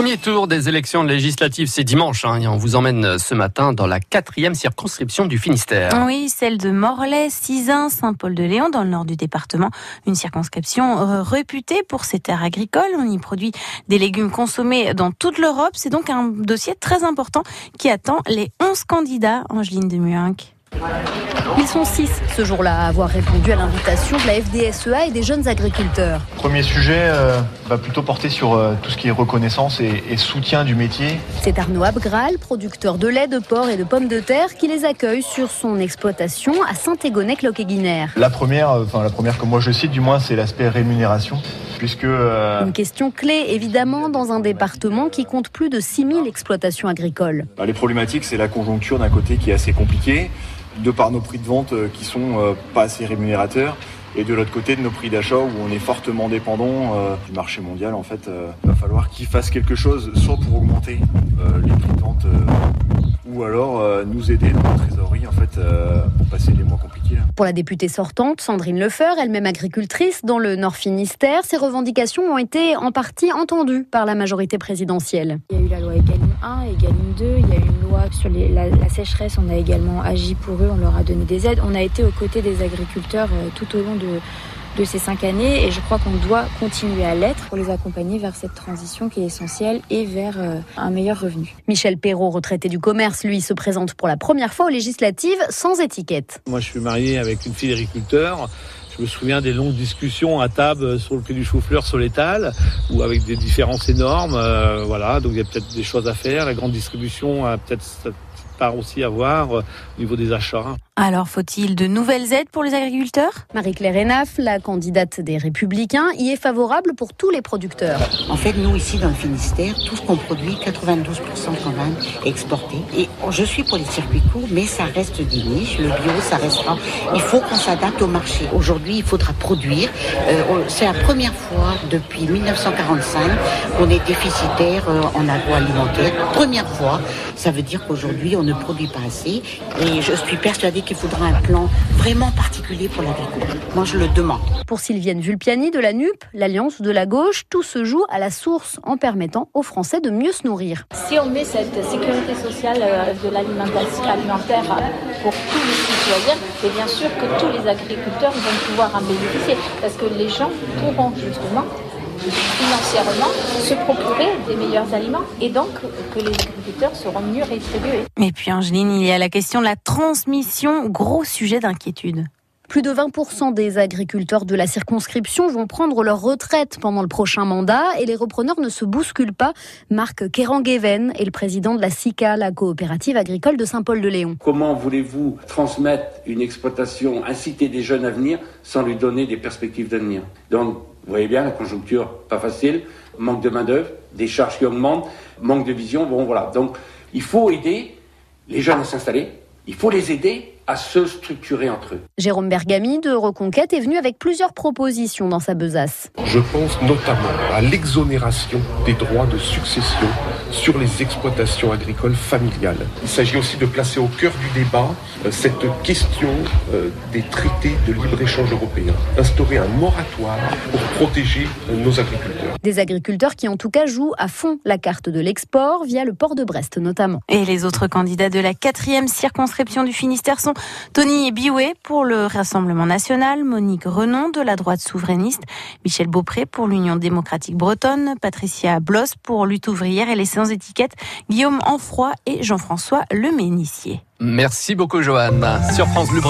Premier tour des élections législatives, c'est dimanche. Hein, et on vous emmène ce matin dans la quatrième circonscription du Finistère. Oui, celle de Morlaix, Cisin, Saint-Paul-de-Léon, dans le nord du département. Une circonscription euh, réputée pour ses terres agricoles. On y produit des légumes consommés dans toute l'Europe. C'est donc un dossier très important qui attend les 11 candidats, Angeline de Muinck. Ils sont six ce jour-là à avoir répondu à l'invitation de la FDSEA et des jeunes agriculteurs. Premier sujet euh, va plutôt porter sur euh, tout ce qui est reconnaissance et, et soutien du métier. C'est Arnaud Abgral, producteur de lait, de porc et de pommes de terre, qui les accueille sur son exploitation à Saint-Égonec-Loquet-Guinère. La première, euh, enfin la première que moi je cite du moins, c'est l'aspect rémunération. Puisque euh, Une question clé, évidemment, dans un département qui compte plus de 6000 exploitations agricoles. bah, les problématiques, c'est la conjoncture d'un côté qui est assez compliquée, de par nos prix de vente euh, qui sont euh, pas assez rémunérateurs. Et de l'autre côté, de nos prix d'achat où on est fortement dépendant euh, du marché mondial, en fait, il va falloir qu'ils fassent quelque chose, soit pour augmenter les prix de vente, ou alors euh, nous aider dans la trésorerie, en fait, euh, pour passer les mois compliqués. là. Pour la députée sortante, Sandrine Lefeur, elle-même agricultrice dans le Nord Finistère, ses revendications ont été en partie entendues par la majorité présidentielle. Il y a eu la loi Egalim 1, Egalim 2, il y a eu une loi sur les- la, la sécheresse, on a également agi pour eux, on leur a donné des aides. On a été aux côtés des agriculteurs euh, tout au long de, de ces cinq années et je crois qu'on doit continuer à l'être pour les accompagner vers cette transition qui est essentielle et vers euh, un meilleur revenu. Michel Perrault, retraité du commerce, lui, se présente pour la première fois aux législatives sans étiquette. Moi, je suis marié avec une fille d'agriculteur. Je me souviens des longues discussions à table sur le prix du chou-fleur sur l'étal, ou avec des différences énormes. euh, voilà, donc il y a peut-être des choses à faire. La grande distribution a peut-être cette part aussi à voir euh, au niveau des achats. Alors, faut-il de nouvelles aides pour les agriculteurs? Marie-Claire Enaf, la candidate des Républicains, y est favorable pour tous les producteurs. En fait, nous, ici, dans le Finistère, tout ce qu'on produit, 92% quand même, est exporté. Et je suis pour les circuits courts, mais ça reste des niches. Le bio, ça restera. Il faut qu'on s'adapte au marché. Aujourd'hui, il faudra produire. Euh, c'est la première fois depuis 1945 qu'on est déficitaire euh, en agroalimentaire. Première fois. Ça veut dire qu'aujourd'hui, on ne produit pas assez. Et je suis persuadée qu'il faudra un plan vraiment particulier pour l'agriculture. Moi, je le demande. Pour Sylviane Vulpiani de la NUP, l'Alliance de la gauche, tout se joue à la source en permettant aux Français de mieux se nourrir. Si on met cette sécurité sociale euh, de l'alimentation alimentaire pour tous les citoyens, et bien sûr que tous les agriculteurs vont pouvoir en bénéficier, parce que les gens pourront justement financièrement se procurer des meilleurs aliments et donc que les agriculteurs seront mieux rétribués. Et puis, Angeline, il y a la question de la transmission, gros sujet d'inquiétude. Plus de 20% des agriculteurs de la circonscription vont prendre leur retraite pendant le prochain mandat et les repreneurs ne se bousculent pas. Marc Kerangueven est le président de la SICA, la coopérative agricole de Saint-Paul-de-Léon. Comment voulez-vous transmettre une exploitation, inciter des jeunes à venir sans lui donner des perspectives d'avenir? Donc, vous voyez bien, la conjoncture, pas facile, manque de main-d'œuvre, des charges qui augmentent, manque de vision. Bon, voilà. Donc, il faut aider les jeunes à s'installer, il faut les aider à se structurer entre eux. Jérôme Bergamy de Reconquête est venu avec plusieurs propositions dans sa besace. Je pense notamment à l'exonération des droits de succession sur les exploitations agricoles familiales. Il s'agit aussi de placer au cœur du débat euh, cette question euh, des traités de libre-échange européens, instaurer un moratoire pour protéger euh, nos agriculteurs. Des agriculteurs qui en tout cas jouent à fond la carte de l'export via le port de Brest notamment. Et les autres candidats de la quatrième circonscription du Finistère sont Tony Biouet pour le Rassemblement national, Monique Renon de la droite souverainiste, Michel Beaupré pour l'Union démocratique bretonne, Patricia Bloss pour Lutte ouvrière et les séances étiquettes, Guillaume Enfroy et Jean-François Leménissier. Merci beaucoup, Joanne. Sur France